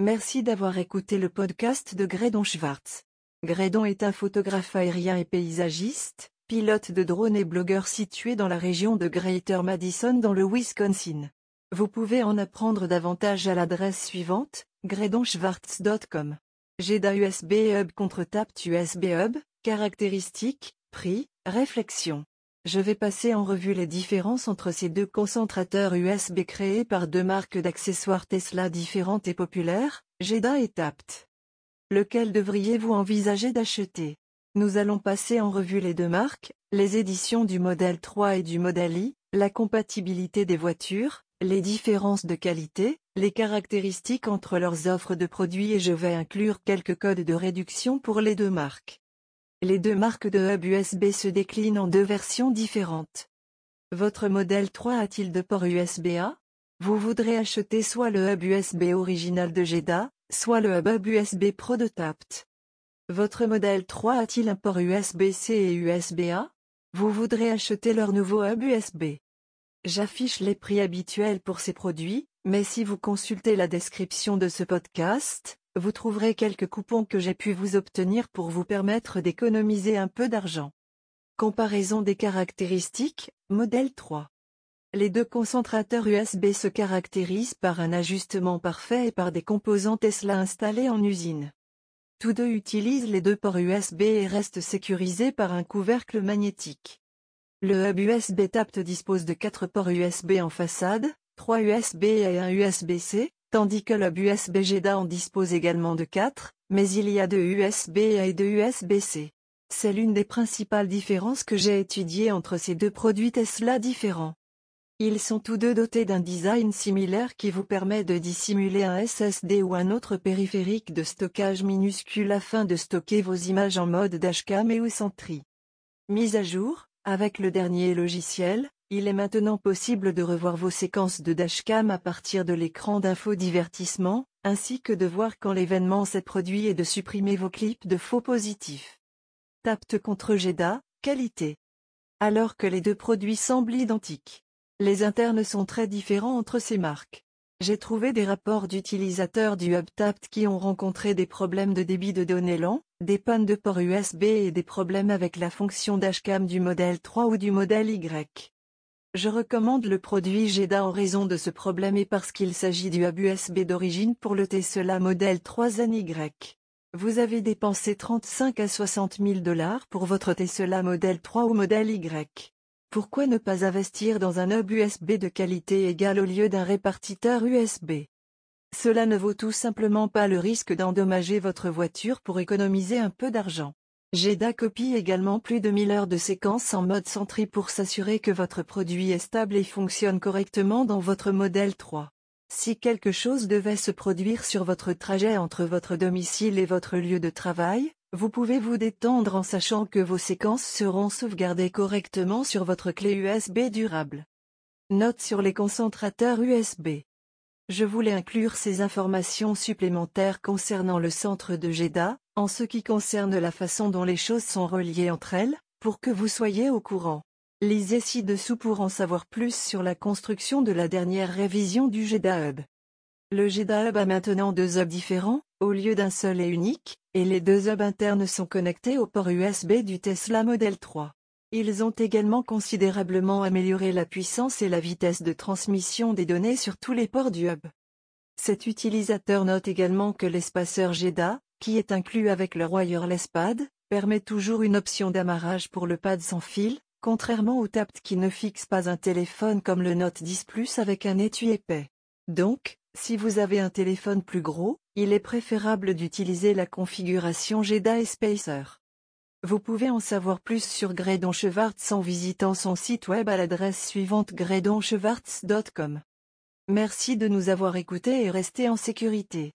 Merci d'avoir écouté le podcast de Grédon Schwartz. Grédon est un photographe aérien et paysagiste, pilote de drone et blogueur situé dans la région de Greater Madison dans le Wisconsin. Vous pouvez en apprendre davantage à l'adresse suivante, gredonschwartz.com. GEDA USB Hub contre TAPT USB Hub, caractéristiques, prix, réflexion. Je vais passer en revue les différences entre ces deux concentrateurs USB créés par deux marques d'accessoires Tesla différentes et populaires, GEDA et TAPT. Lequel devriez-vous envisager d'acheter? Nous allons passer en revue les deux marques, les éditions du modèle 3 et du modèle I, la compatibilité des voitures, les différences de qualité, les caractéristiques entre leurs offres de produits et je vais inclure quelques codes de réduction pour les deux marques. Les deux marques de hub USB se déclinent en deux versions différentes. Votre modèle 3 a-t-il de port USB-A Vous voudrez acheter soit le hub USB original de GEDA, soit le hub USB Pro de TAPT. Votre modèle 3 a-t-il un port USB-C et USB-A Vous voudrez acheter leur nouveau hub USB. J'affiche les prix habituels pour ces produits, mais si vous consultez la description de ce podcast, vous trouverez quelques coupons que j'ai pu vous obtenir pour vous permettre d'économiser un peu d'argent. Comparaison des caractéristiques, modèle 3. Les deux concentrateurs USB se caractérisent par un ajustement parfait et par des composants Tesla installés en usine. Tous deux utilisent les deux ports USB et restent sécurisés par un couvercle magnétique. Le hub USB TAPT dispose de 4 ports USB en façade, 3 USB et un USB-C, tandis que le USB GEDA en dispose également de 4, mais il y a deux USB-A et deux USB-C. C'est l'une des principales différences que j'ai étudiées entre ces deux produits Tesla différents. Ils sont tous deux dotés d'un design similaire qui vous permet de dissimuler un SSD ou un autre périphérique de stockage minuscule afin de stocker vos images en mode dashcam et ou Sentry. Mise à jour, avec le dernier logiciel, il est maintenant possible de revoir vos séquences de dashcam à partir de l'écran d'infodivertissement, ainsi que de voir quand l'événement s'est produit et de supprimer vos clips de faux positifs. Tapte contre GEDA, qualité. Alors que les deux produits semblent identiques. Les internes sont très différents entre ces marques. J'ai trouvé des rapports d'utilisateurs du HubTapt qui ont rencontré des problèmes de débit de données lents, des pannes de port USB et des problèmes avec la fonction dashcam du modèle 3 ou du modèle Y. Je recommande le produit GEDA en raison de ce problème et parce qu'il s'agit du hub USB d'origine pour le Tesla modèle 3NY. Vous avez dépensé 35 à 60 000 dollars pour votre Tesla modèle 3 ou modèle Y. Pourquoi ne pas investir dans un hub USB de qualité égale au lieu d'un répartiteur USB Cela ne vaut tout simplement pas le risque d'endommager votre voiture pour économiser un peu d'argent. GEDA copie également plus de 1000 heures de séquences en mode Sentry pour s'assurer que votre produit est stable et fonctionne correctement dans votre modèle 3. Si quelque chose devait se produire sur votre trajet entre votre domicile et votre lieu de travail, vous pouvez vous détendre en sachant que vos séquences seront sauvegardées correctement sur votre clé USB durable. Note sur les concentrateurs USB. Je voulais inclure ces informations supplémentaires concernant le centre de GEDA, en ce qui concerne la façon dont les choses sont reliées entre elles, pour que vous soyez au courant. Lisez ci-dessous pour en savoir plus sur la construction de la dernière révision du GEDA Hub. Le GEDA Hub a maintenant deux hubs différents, au lieu d'un seul et unique, et les deux hubs internes sont connectés au port USB du Tesla Model 3. Ils ont également considérablement amélioré la puissance et la vitesse de transmission des données sur tous les ports du hub. Cet utilisateur note également que l'espaceur GEDA, qui est inclus avec le wireless pad, permet toujours une option d'amarrage pour le pad sans fil, contrairement au TAPT qui ne fixe pas un téléphone comme le Note 10 Plus avec un étui épais. Donc, si vous avez un téléphone plus gros, il est préférable d'utiliser la configuration GEDA et Spacer. Vous pouvez en savoir plus sur Gredon Schwartz en visitant son site web à l'adresse suivante gredonschwartz.com. Merci de nous avoir écoutés et restez en sécurité.